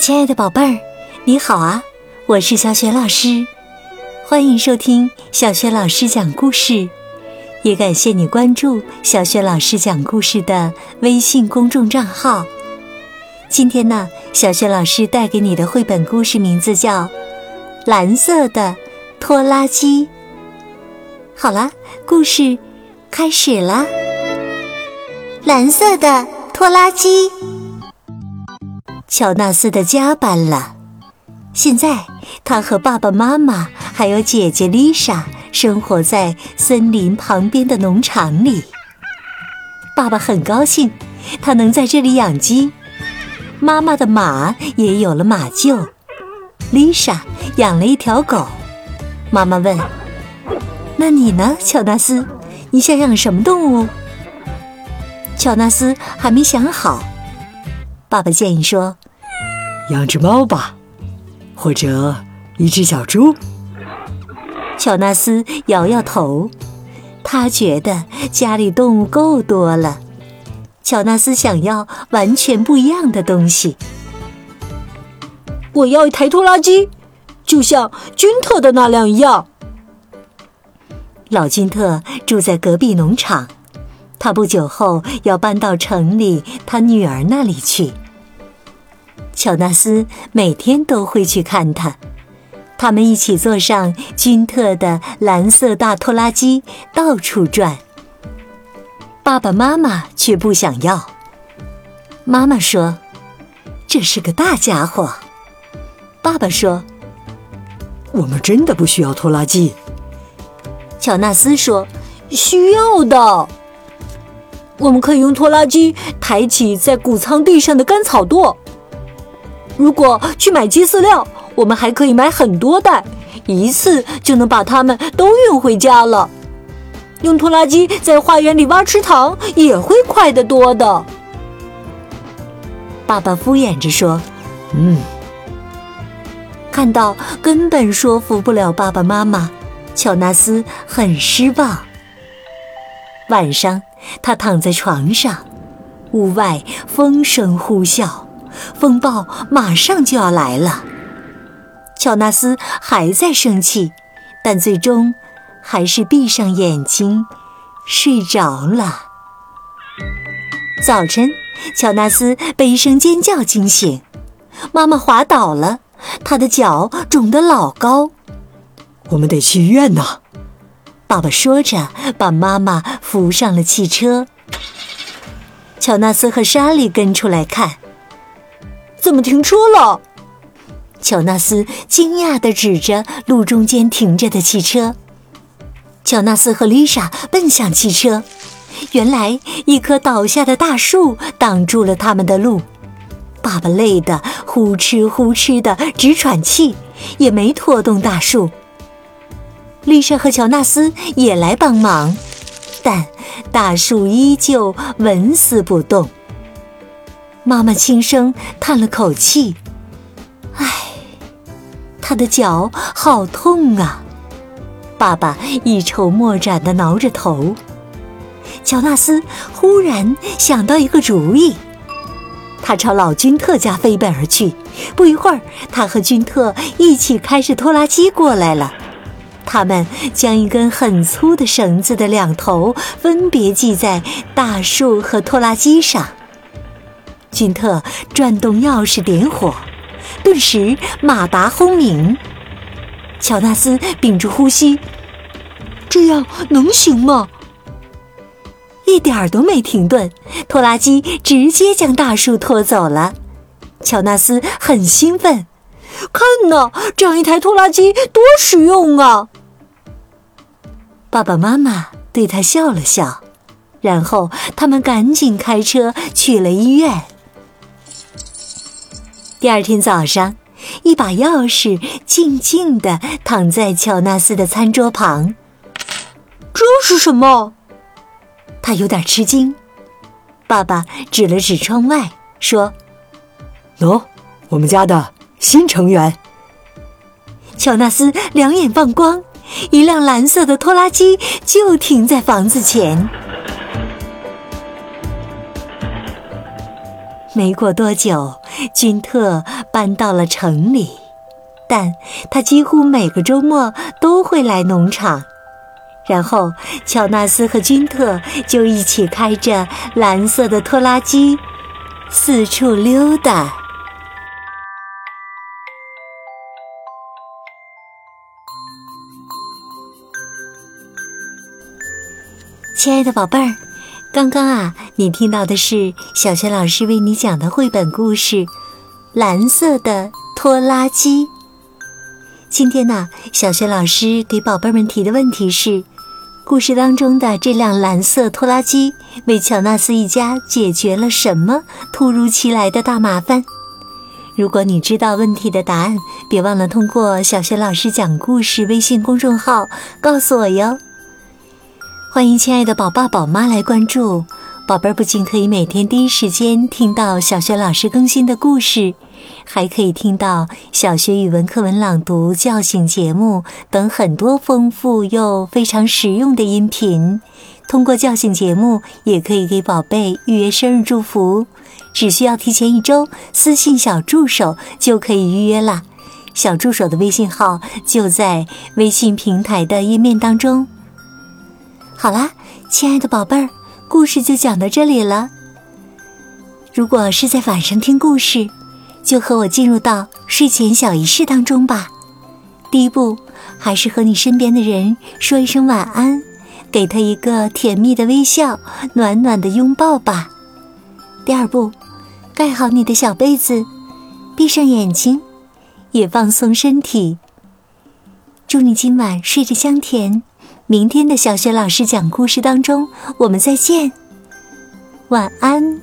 亲爱的宝贝儿，你好啊！我是小雪老师，欢迎收听小雪老师讲故事，也感谢你关注小雪老师讲故事的微信公众账号。今天呢，小雪老师带给你的绘本故事名字叫《蓝色的拖拉机》。好了，故事开始了。蓝色的拖拉机。乔纳斯的家搬了，现在他和爸爸妈妈还有姐姐丽莎生活在森林旁边的农场里。爸爸很高兴，他能在这里养鸡。妈妈的马也有了马厩。丽莎养了一条狗。妈妈问：“那你呢，乔纳斯？你想养什么动物？”乔纳斯还没想好。爸爸建议说：“养只猫吧，或者一只小猪。”乔纳斯摇摇头，他觉得家里动物够多了。乔纳斯想要完全不一样的东西。我要一台拖拉机，就像君特的那辆一样。老君特住在隔壁农场。他不久后要搬到城里他女儿那里去。乔纳斯每天都会去看他，他们一起坐上君特的蓝色大拖拉机到处转。爸爸妈妈却不想要。妈妈说：“这是个大家伙。”爸爸说：“我们真的不需要拖拉机。”乔纳斯说：“需要的。”我们可以用拖拉机抬起在谷仓地上的干草垛。如果去买鸡饲料，我们还可以买很多袋，一次就能把它们都运回家了。用拖拉机在花园里挖池塘也会快得多的。爸爸敷衍着说：“嗯。”看到根本说服不了爸爸妈妈，乔纳斯很失望。晚上。他躺在床上，屋外风声呼啸，风暴马上就要来了。乔纳斯还在生气，但最终还是闭上眼睛睡着了。早晨，乔纳斯被一声尖叫惊醒，妈妈滑倒了，她的脚肿得老高。我们得去医院呐。爸爸说着，把妈妈扶上了汽车。乔纳斯和莎莉跟出来看，怎么停车了？乔纳斯惊讶地指着路中间停着的汽车。乔纳斯和丽莎奔向汽车，原来一棵倒下的大树挡住了他们的路。爸爸累得呼哧呼哧的直喘气，也没拖动大树。丽莎和乔纳斯也来帮忙，但大树依旧纹丝不动。妈妈轻声叹了口气：“唉，他的脚好痛啊！”爸爸一筹莫展地挠着头。乔纳斯忽然想到一个主意，他朝老君特家飞奔而去。不一会儿，他和君特一起开着拖拉机过来了。他们将一根很粗的绳子的两头分别系在大树和拖拉机上。君特转动钥匙点火，顿时马达轰鸣。乔纳斯屏住呼吸，这样能行吗？一点儿都没停顿，拖拉机直接将大树拖走了。乔纳斯很兴奋，看呐，这样一台拖拉机多实用啊！爸爸妈妈对他笑了笑，然后他们赶紧开车去了医院。第二天早上，一把钥匙静静地躺在乔纳斯的餐桌旁。这是什么？他有点吃惊。爸爸指了指窗外，说：“喏，我们家的新成员。”乔纳斯两眼放光。一辆蓝色的拖拉机就停在房子前。没过多久，君特搬到了城里，但他几乎每个周末都会来农场。然后，乔纳斯和君特就一起开着蓝色的拖拉机四处溜达。亲爱的宝贝儿，刚刚啊，你听到的是小学老师为你讲的绘本故事《蓝色的拖拉机》。今天呢，小学老师给宝贝们提的问题是：故事当中的这辆蓝色拖拉机为乔纳斯一家解决了什么突如其来的大麻烦？如果你知道问题的答案，别忘了通过小学老师讲故事微信公众号告诉我哟。欢迎亲爱的宝爸宝妈来关注，宝贝儿不仅可以每天第一时间听到小学老师更新的故事，还可以听到小学语文课文朗读、叫醒节目等很多丰富又非常实用的音频。通过叫醒节目，也可以给宝贝预约生日祝福，只需要提前一周私信小助手就可以预约啦。小助手的微信号就在微信平台的页面当中。好啦，亲爱的宝贝儿，故事就讲到这里了。如果是在晚上听故事，就和我进入到睡前小仪式当中吧。第一步，还是和你身边的人说一声晚安，给他一个甜蜜的微笑，暖暖的拥抱吧。第二步，盖好你的小被子，闭上眼睛，也放松身体。祝你今晚睡着香甜。明天的小学老师讲故事当中，我们再见，晚安。